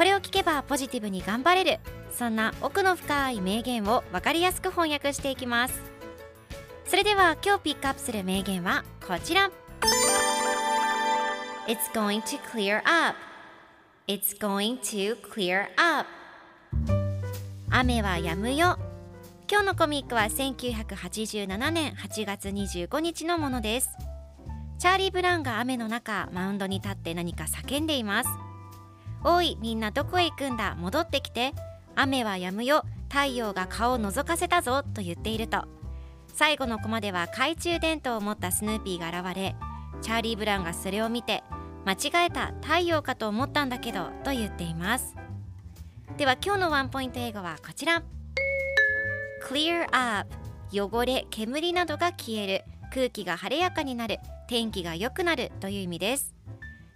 これを聞けばポジティブに頑張れる。そんな奥の深い名言を分かりやすく翻訳していきます。それでは今日ピックアップする名言はこちら。It's going to clear up. It's going to clear up. 雨は止むよ。今日のコミックは1987年8月25日のものです。チャーリー・ブラウンが雨の中マウンドに立って何か叫んでいます。おいみんなどこへ行くんだ？戻ってきて。雨は止むよ。太陽が顔を覗かせたぞと言っていると。最後のコマでは懐中電灯を持ったスヌーピーが現れチャーリー・ブランがそれを見て間違えた太陽かと思ったんだけどと言っています。では今日のワンポイント英語はこちら。Clear up 汚れ煙などが消える。空気が晴れやかになる。天気が良くなるという意味です。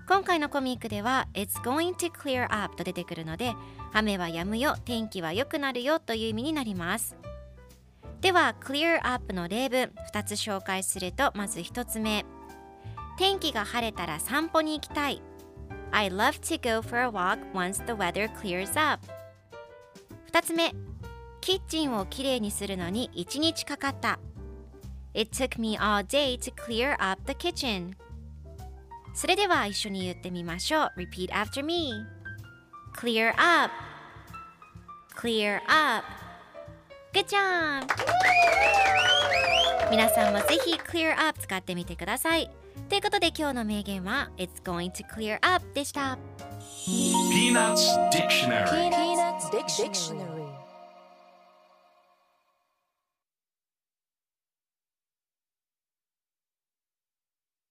今回のコミックでは It's going to clear up と出てくるので雨は止むよ天気は良くなるよという意味になりますでは clear up の例文2つ紹介するとまず1つ目天気が晴れたら散歩に行きたい I love to go for a walk once the weather clears up 2つ目キッチンをきれいにするのに1日かかった It took me all day to clear up the kitchen それでは一緒に言ってみましょう Repeat after me Clear up Clear up Good job 皆さんもぜひ Clear up 使ってみてくださいということで今日の名言は It's going to clear up でした Peanuts Dictionary Peanuts Dictionary.